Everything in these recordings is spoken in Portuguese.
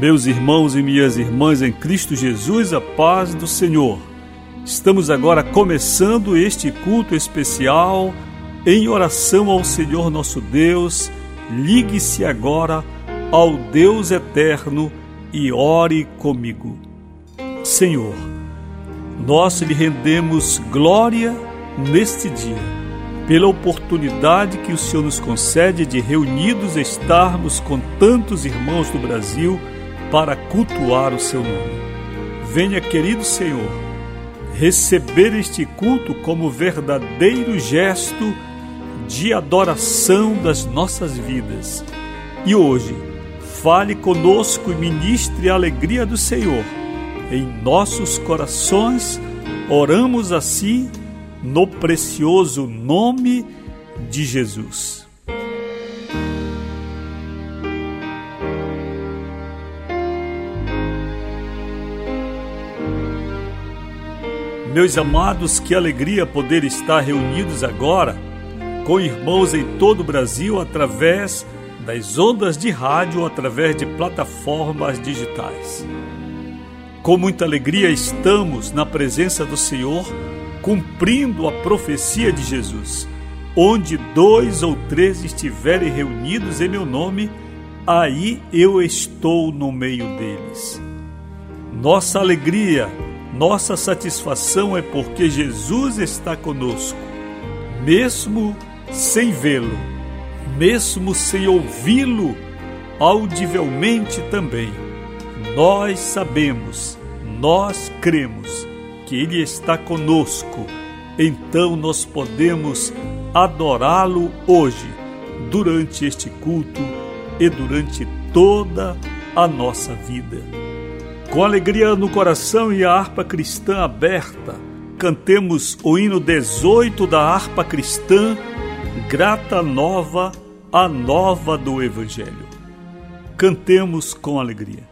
Meus irmãos e minhas irmãs em Cristo Jesus, a paz do Senhor. Estamos agora começando este culto especial em oração ao Senhor nosso Deus. Ligue-se agora ao Deus eterno e ore comigo. Senhor, nós lhe rendemos glória neste dia, pela oportunidade que o Senhor nos concede de reunidos estarmos com tantos irmãos do Brasil para cultuar o seu nome. Venha, querido Senhor, receber este culto como verdadeiro gesto de adoração das nossas vidas. E hoje, fale conosco e ministre a alegria do Senhor. Em nossos corações, oramos assim no precioso nome de Jesus. Meus amados, que alegria poder estar reunidos agora com irmãos em todo o Brasil através das ondas de rádio, através de plataformas digitais. Com muita alegria estamos na presença do Senhor, cumprindo a profecia de Jesus. Onde dois ou três estiverem reunidos em meu nome, aí eu estou no meio deles. Nossa alegria nossa satisfação é porque Jesus está conosco, mesmo sem vê-lo, mesmo sem ouvi-lo audivelmente também. Nós sabemos, nós cremos que Ele está conosco, então nós podemos adorá-lo hoje, durante este culto e durante toda a nossa vida. Com alegria no coração e a harpa cristã aberta, cantemos o hino 18 da harpa cristã, Grata Nova, a nova do Evangelho. Cantemos com alegria.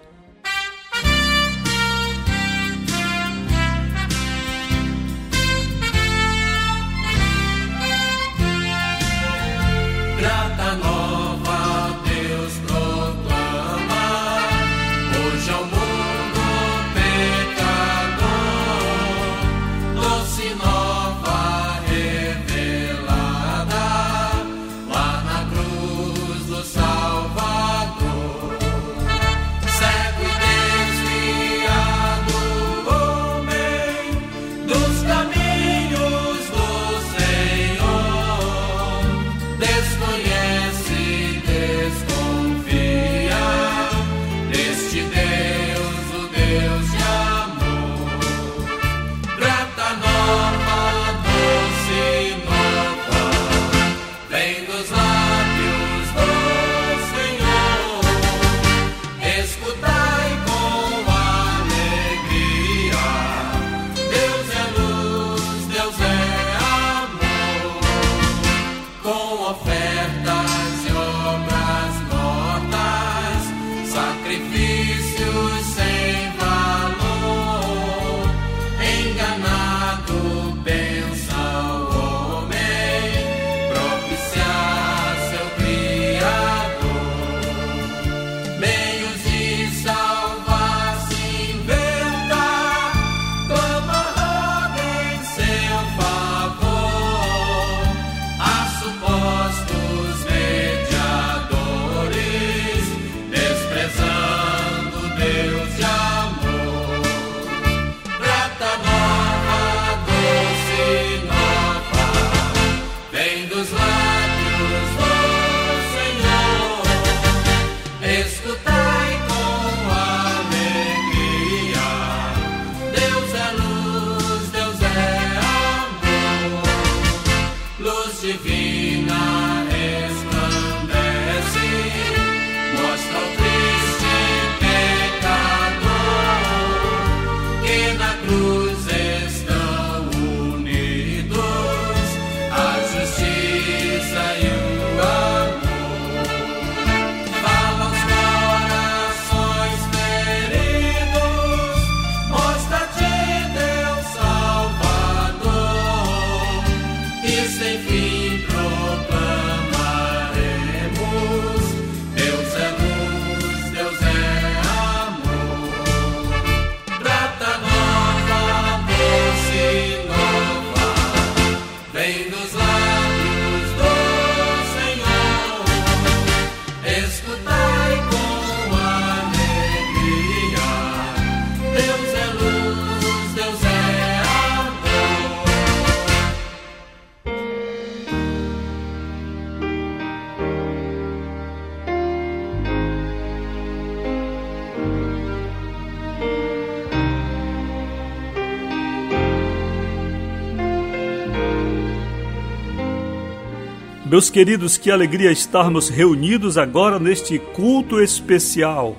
Meus queridos, que alegria estarmos reunidos agora neste culto especial.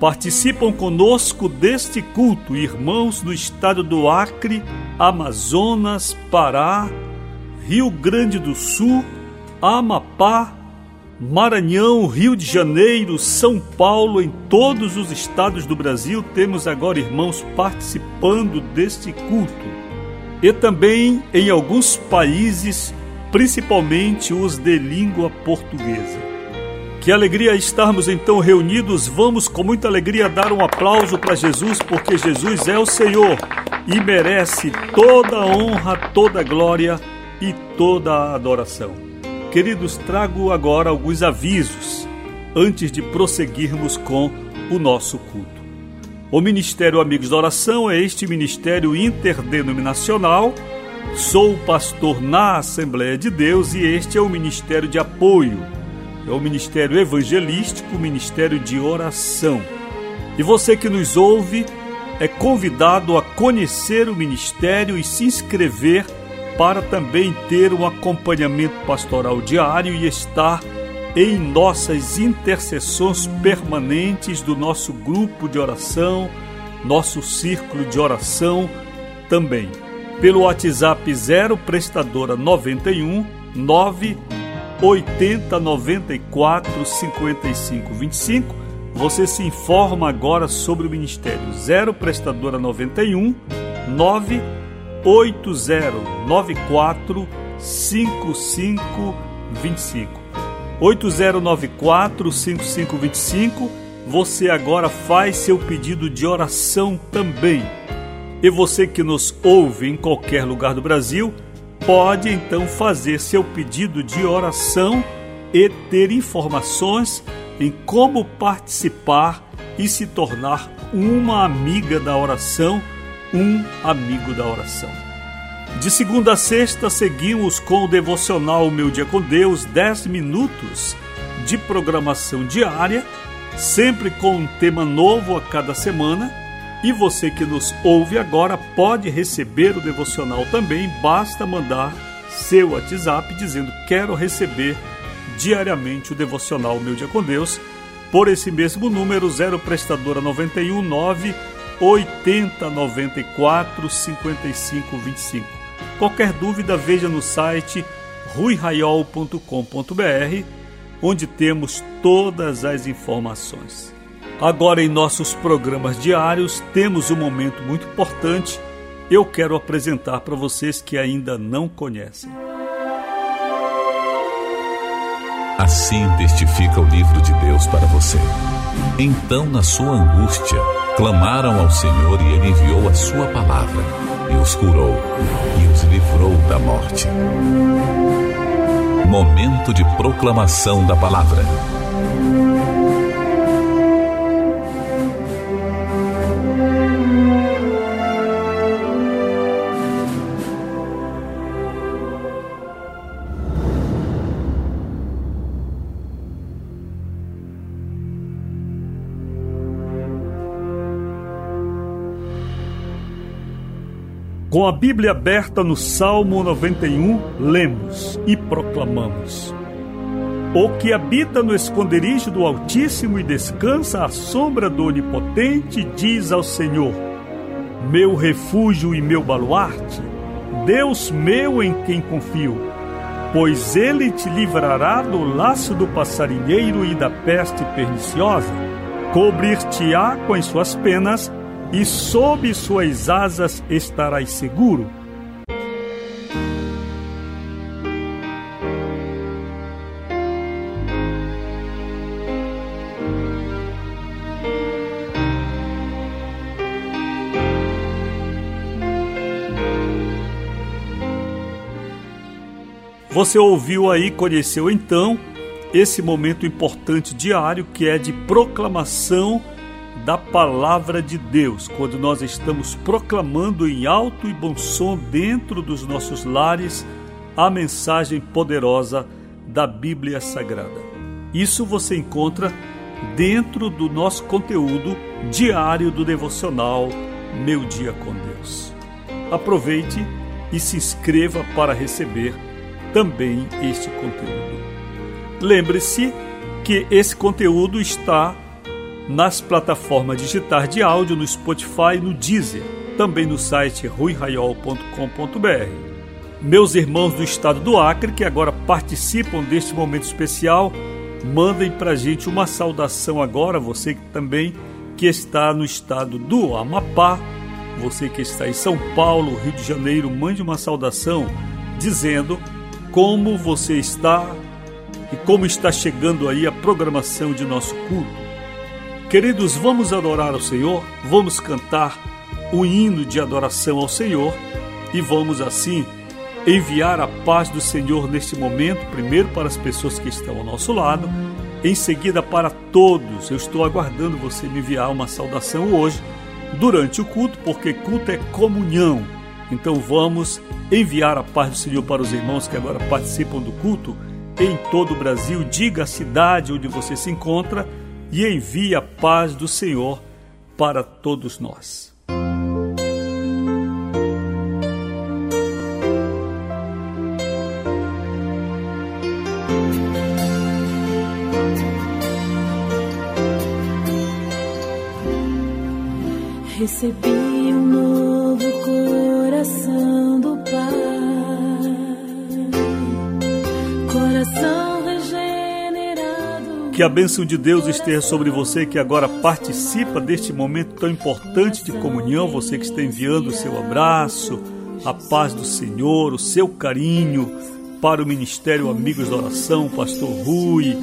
Participam conosco deste culto irmãos do estado do Acre, Amazonas, Pará, Rio Grande do Sul, Amapá, Maranhão, Rio de Janeiro, São Paulo, em todos os estados do Brasil, temos agora irmãos participando deste culto. E também em alguns países principalmente os de língua portuguesa. Que alegria estarmos então reunidos. Vamos com muita alegria dar um aplauso para Jesus, porque Jesus é o Senhor e merece toda a honra, toda a glória e toda a adoração. Queridos, trago agora alguns avisos antes de prosseguirmos com o nosso culto. O Ministério Amigos da Oração é este ministério interdenominacional Sou pastor na Assembleia de Deus e este é o ministério de apoio. É o ministério evangelístico, o ministério de oração. E você que nos ouve é convidado a conhecer o ministério e se inscrever para também ter um acompanhamento pastoral diário e estar em nossas intercessões permanentes do nosso grupo de oração, nosso círculo de oração também pelo WhatsApp 0 prestadora 91 9 80 94 55 25. Você se informa agora sobre o Ministério 0 prestadora 91 9 80 94 55 25. 8094 5525. Você agora faz seu pedido de oração também e você que nos ouve em qualquer lugar do Brasil, pode então fazer seu pedido de oração e ter informações em como participar e se tornar uma amiga da oração, um amigo da oração. De segunda a sexta, seguimos com o devocional Meu Dia com Deus, 10 minutos de programação diária, sempre com um tema novo a cada semana e você que nos ouve agora pode receber o devocional também, basta mandar seu WhatsApp dizendo quero receber diariamente o devocional Meu Dia com Deus por esse mesmo número 0 prestadora 91 9 80 94 55 25. Qualquer dúvida veja no site ruiraiol.com.br onde temos todas as informações. Agora, em nossos programas diários, temos um momento muito importante. Eu quero apresentar para vocês que ainda não conhecem. Assim testifica o livro de Deus para você. Então, na sua angústia, clamaram ao Senhor e ele enviou a sua palavra e os curou e os livrou da morte. Momento de proclamação da palavra. Com a Bíblia aberta no Salmo 91, lemos e proclamamos: O que habita no esconderijo do Altíssimo e descansa à sombra do Onipotente, diz ao Senhor: Meu refúgio e meu baluarte, Deus meu em quem confio. Pois ele te livrará do laço do passarinheiro e da peste perniciosa, cobrir-te-á com as suas penas e sob suas asas estarás seguro. Você ouviu aí, conheceu então esse momento importante diário que é de proclamação da palavra de Deus, quando nós estamos proclamando em alto e bom som dentro dos nossos lares a mensagem poderosa da Bíblia Sagrada. Isso você encontra dentro do nosso conteúdo diário do devocional Meu Dia com Deus. Aproveite e se inscreva para receber também este conteúdo. Lembre-se que esse conteúdo está nas plataformas digitais de áudio no Spotify e no Deezer, também no site ruiraiol.com.br. Meus irmãos do estado do Acre, que agora participam deste momento especial, mandem para a gente uma saudação agora, você que também que está no estado do Amapá, você que está em São Paulo, Rio de Janeiro, mande uma saudação dizendo como você está e como está chegando aí a programação de nosso culto. Queridos, vamos adorar ao Senhor, vamos cantar o hino de adoração ao Senhor e vamos assim enviar a paz do Senhor neste momento, primeiro para as pessoas que estão ao nosso lado, em seguida para todos. Eu estou aguardando você me enviar uma saudação hoje durante o culto, porque culto é comunhão. Então vamos enviar a paz do Senhor para os irmãos que agora participam do culto em todo o Brasil. Diga a cidade onde você se encontra e envie a paz do Senhor para todos nós. Recebi que a bênção de Deus esteja sobre você que agora participa deste momento tão importante de comunhão, você que está enviando o seu abraço, a paz do Senhor, o seu carinho para o Ministério Amigos da Oração, Pastor Rui,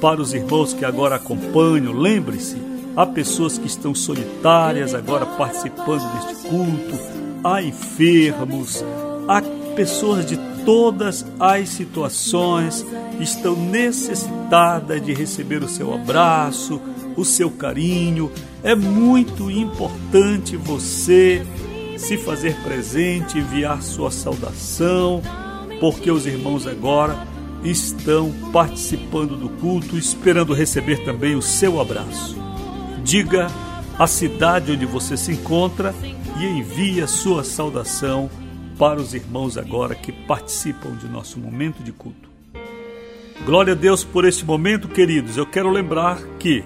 para os irmãos que agora acompanham. Lembre-se, há pessoas que estão solitárias agora participando deste culto, há enfermos, há pessoas de todas as situações estão necessitadas de receber o seu abraço, o seu carinho. É muito importante você se fazer presente, enviar sua saudação, porque os irmãos agora estão participando do culto, esperando receber também o seu abraço. Diga a cidade onde você se encontra e envie a sua saudação para os irmãos agora que participam de nosso momento de culto. Glória a Deus por este momento, queridos. Eu quero lembrar que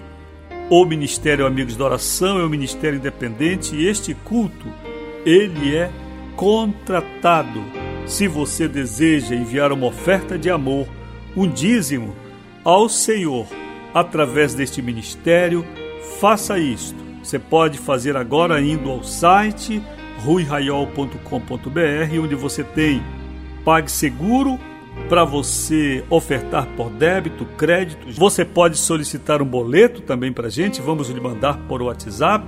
o Ministério Amigos da Oração é um ministério independente e este culto, ele é contratado. Se você deseja enviar uma oferta de amor, um dízimo ao Senhor através deste ministério, faça isto. Você pode fazer agora indo ao site ruiraiol.com.br, onde você tem PagSeguro para você ofertar por débito, crédito. Você pode solicitar um boleto também para a gente, vamos lhe mandar por WhatsApp.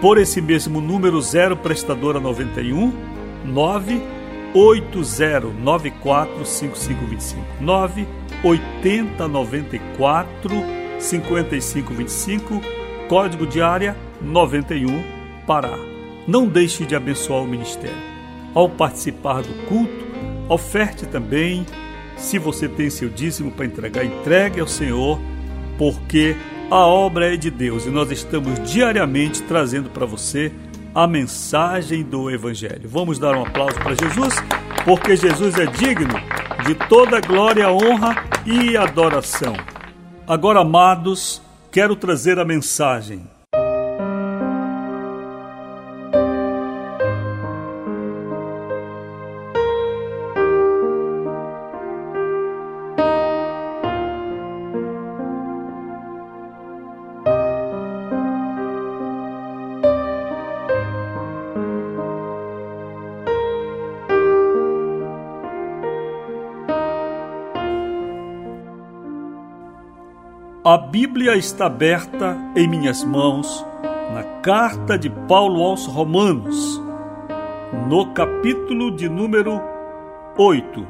Por esse mesmo número, 0 prestadora 91 98094 5525 98094 5525 código de área 91 Pará. Não deixe de abençoar o ministério. Ao participar do culto, oferte também. Se você tem seu dízimo para entregar, entregue ao Senhor, porque a obra é de Deus e nós estamos diariamente trazendo para você a mensagem do Evangelho. Vamos dar um aplauso para Jesus, porque Jesus é digno de toda glória, honra e adoração. Agora, amados, quero trazer a mensagem A Bíblia está aberta em minhas mãos na carta de Paulo aos Romanos, no capítulo de número 8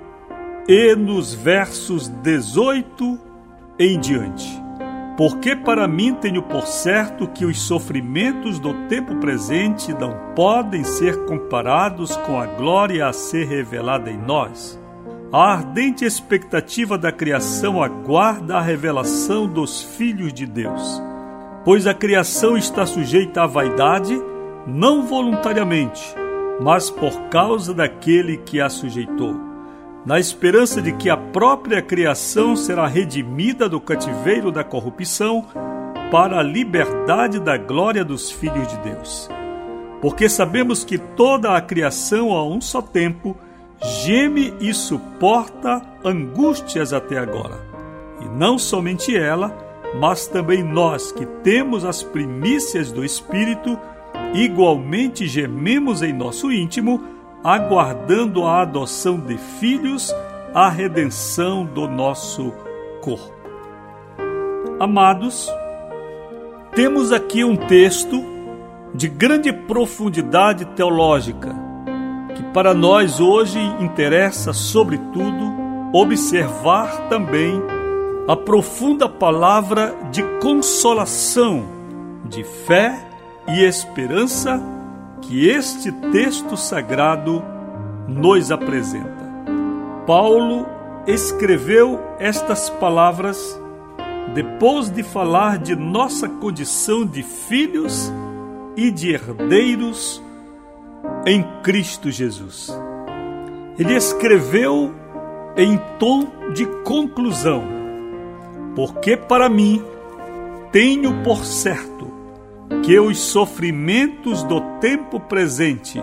e nos versos 18 em diante. Porque para mim tenho por certo que os sofrimentos do tempo presente não podem ser comparados com a glória a ser revelada em nós a ardente expectativa da criação aguarda a revelação dos filhos de Deus, pois a criação está sujeita à vaidade, não voluntariamente, mas por causa daquele que a sujeitou, na esperança de que a própria criação será redimida do cativeiro da corrupção para a liberdade da glória dos filhos de Deus. Porque sabemos que toda a criação a um só tempo geme e suporta angústias até agora. E não somente ela, mas também nós que temos as primícias do Espírito, igualmente gememos em nosso íntimo, aguardando a adoção de filhos, a redenção do nosso corpo. Amados, temos aqui um texto de grande profundidade teológica, que para nós hoje interessa, sobretudo, observar também a profunda palavra de consolação, de fé e esperança que este texto sagrado nos apresenta. Paulo escreveu estas palavras depois de falar de nossa condição de filhos e de herdeiros em Cristo Jesus. Ele escreveu em tom de conclusão, porque para mim tenho por certo que os sofrimentos do tempo presente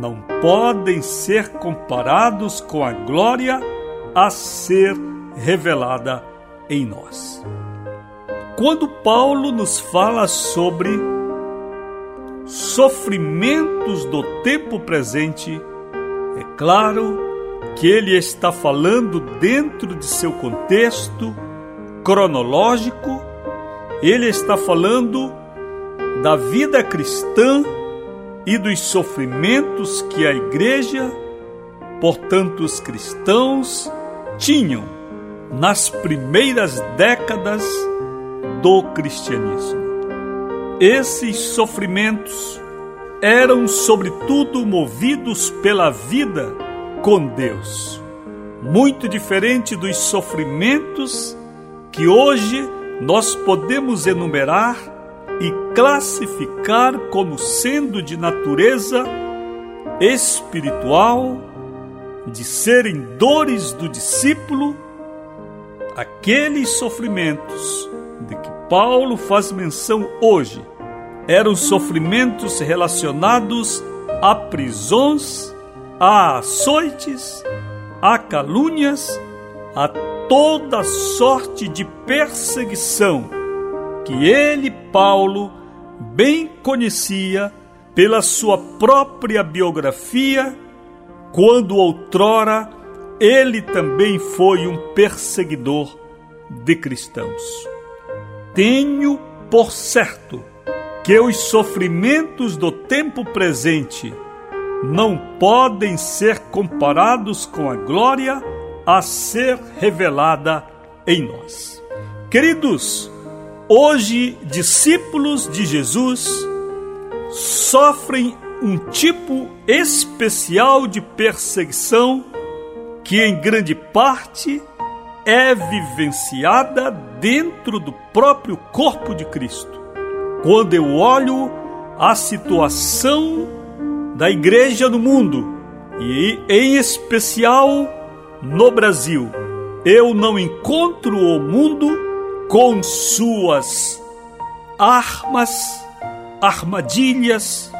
não podem ser comparados com a glória a ser revelada em nós. Quando Paulo nos fala sobre sofrimentos do tempo presente, é claro que ele está falando dentro de seu contexto cronológico, ele está falando da vida cristã e dos sofrimentos que a igreja, portanto os cristãos, tinham nas primeiras décadas do cristianismo. Esses sofrimentos eram, sobretudo, movidos pela vida com Deus, muito diferente dos sofrimentos que hoje nós podemos enumerar e classificar como sendo de natureza espiritual, de serem dores do discípulo, aqueles sofrimentos de que Paulo faz menção hoje eram sofrimentos relacionados a prisões, a açoites, a calúnias, a toda sorte de perseguição que ele, Paulo, bem conhecia pela sua própria biografia, quando outrora ele também foi um perseguidor de cristãos. Tenho por certo que os sofrimentos do tempo presente não podem ser comparados com a glória a ser revelada em nós. Queridos, Hoje, discípulos de Jesus sofrem um tipo especial de perseguição que, em grande parte, é vivenciada dentro do próprio corpo de Cristo. Quando eu olho a situação da igreja no mundo, e em especial no Brasil, eu não encontro o mundo com suas armas, armadilhas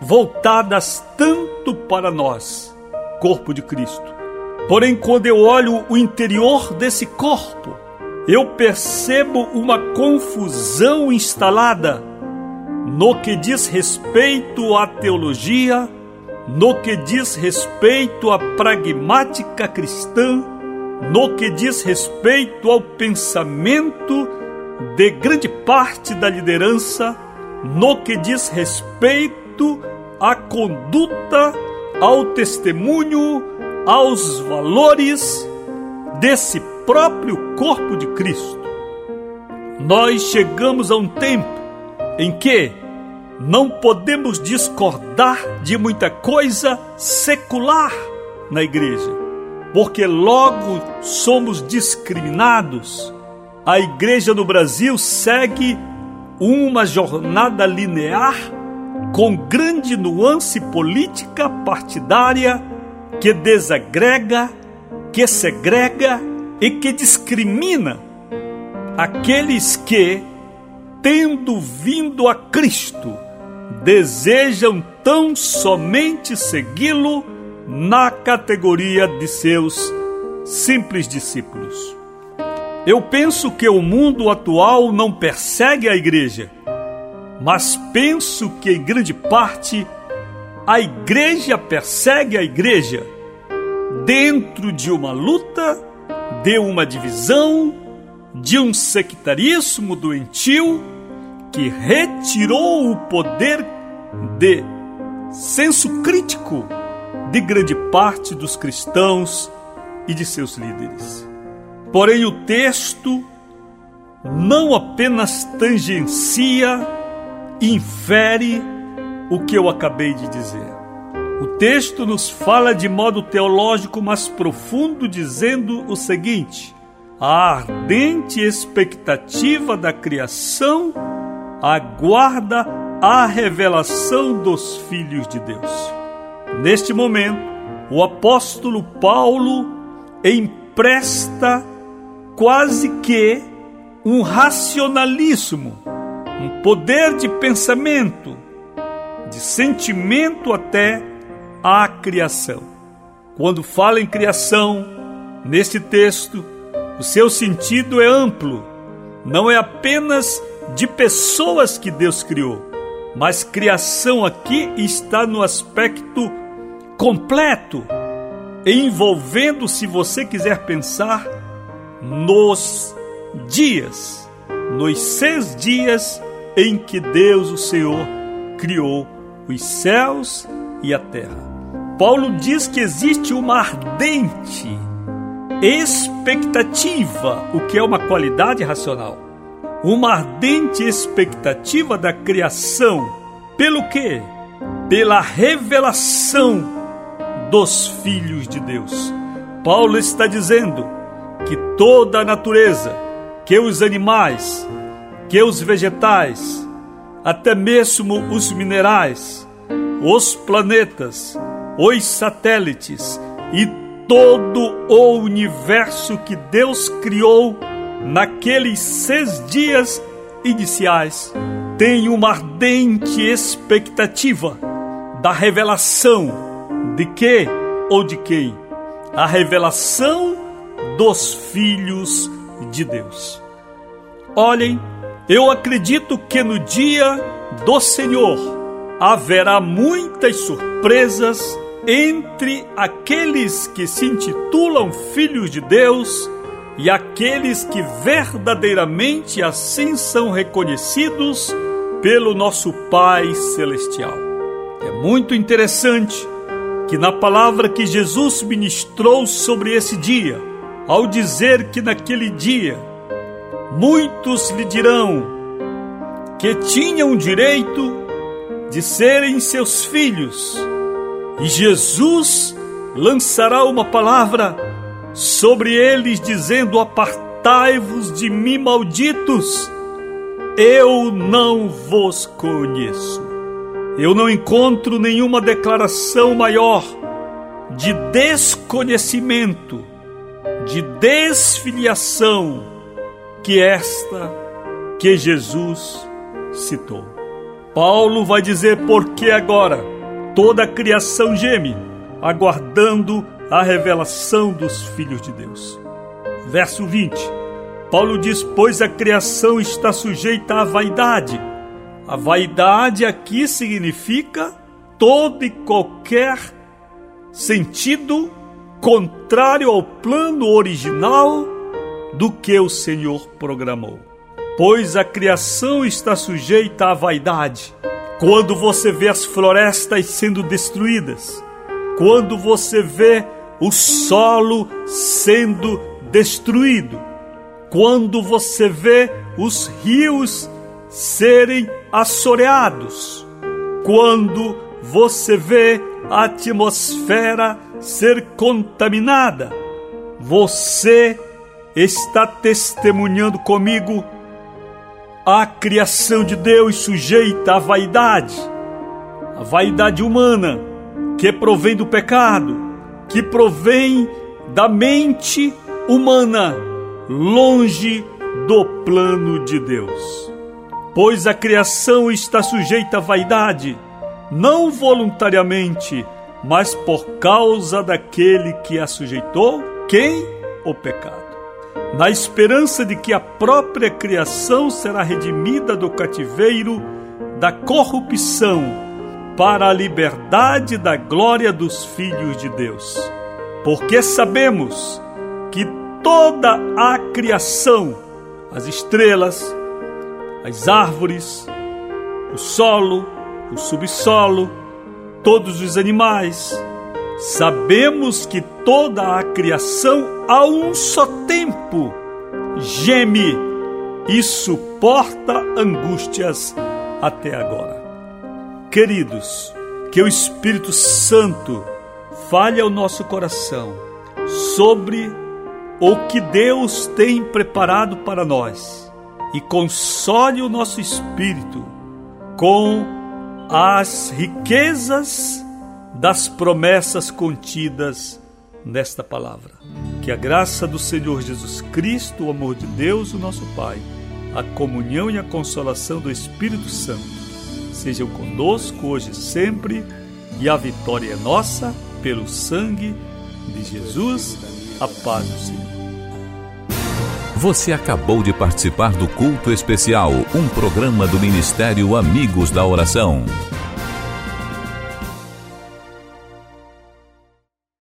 voltadas tanto para nós, corpo de Cristo. Porém, quando eu olho o interior desse corpo, eu percebo uma confusão instalada no que diz respeito à teologia, no que diz respeito à pragmática cristã, no que diz respeito ao pensamento de grande parte da liderança, no que diz respeito à conduta, ao testemunho, aos valores desse próprio corpo de Cristo. Nós chegamos a um tempo em que não podemos discordar de muita coisa secular na igreja porque logo somos discriminados. A igreja no Brasil segue uma jornada linear com grande nuance política partidária que desagrega, que segrega e que discrimina aqueles que, tendo vindo a Cristo, desejam tão somente segui-lo na categoria de seus simples discípulos. Eu penso que o mundo atual não persegue a igreja, mas penso que em grande parte a igreja persegue a igreja dentro de uma luta, de uma divisão, de um sectarismo doentio que retirou o poder de senso crítico de grande parte dos cristãos e de seus líderes. Porém, o texto não apenas tangencia, infere o que eu acabei de dizer. O texto nos fala de modo teológico mais profundo, dizendo o seguinte: a ardente expectativa da criação aguarda a revelação dos filhos de Deus. Neste momento, o apóstolo Paulo empresta quase que um racionalismo, um poder de pensamento, de sentimento até à criação. Quando fala em criação, neste texto, o seu sentido é amplo, não é apenas de pessoas que Deus criou, mas criação aqui está no aspecto completo, envolvendo, se você quiser pensar, nos dias, nos seis dias em que Deus, o Senhor, criou os céus e a terra. Paulo diz que existe uma ardente expectativa, o que é uma qualidade racional. Uma ardente expectativa da criação. Pelo quê? Pela revelação dos filhos de Deus. Paulo está dizendo que toda a natureza, que os animais, que os vegetais, até mesmo os minerais, os planetas, os satélites e todo o universo que Deus criou naqueles seis dias iniciais tem uma ardente expectativa da revelação de que ou de quem? A revelação dos filhos de Deus. Olhem, eu acredito que no dia do Senhor haverá muitas surpresas entre aqueles que se intitulam filhos de Deus e aqueles que verdadeiramente assim são reconhecidos pelo nosso Pai Celestial. É muito interessante que na palavra que Jesus ministrou sobre esse dia, ao dizer que naquele dia muitos lhe dirão que tinham direito de serem seus filhos e Jesus lançará uma palavra sobre eles, dizendo: Apartai-vos de mim, malditos, eu não vos conheço. Eu não encontro nenhuma declaração maior de desconhecimento, de desfiliação que esta que Jesus citou. Paulo vai dizer por que agora Toda a criação geme, aguardando a revelação dos filhos de Deus. Verso 20. Paulo diz: Pois a criação está sujeita à vaidade. A vaidade aqui significa todo e qualquer sentido contrário ao plano original do que o Senhor programou. Pois a criação está sujeita à vaidade quando você vê as florestas sendo destruídas, quando você vê o solo sendo destruído, quando você vê os rios serem assoreados, quando você vê a atmosfera ser contaminada, você está testemunhando comigo a criação de Deus sujeita à vaidade, a vaidade humana que provém do pecado, que provém da mente humana, longe do plano de Deus. Pois a criação está sujeita à vaidade, não voluntariamente, mas por causa daquele que a sujeitou, quem? O pecado. Na esperança de que a própria criação será redimida do cativeiro da corrupção para a liberdade da glória dos filhos de Deus. Porque sabemos que toda a criação, as estrelas, as árvores, o solo, o subsolo, todos os animais, sabemos que toda a criação a um só tempo geme e suporta angústias até agora. Queridos, que o Espírito Santo fale ao nosso coração sobre o que Deus tem preparado para nós e console o nosso espírito com as riquezas das promessas contidas nesta palavra. Que a graça do Senhor Jesus Cristo, o amor de Deus, o nosso Pai, a comunhão e a consolação do Espírito Santo sejam conosco hoje e sempre, e a vitória é nossa pelo sangue de Jesus. A paz do Senhor. Você acabou de participar do Culto Especial, um programa do Ministério Amigos da Oração.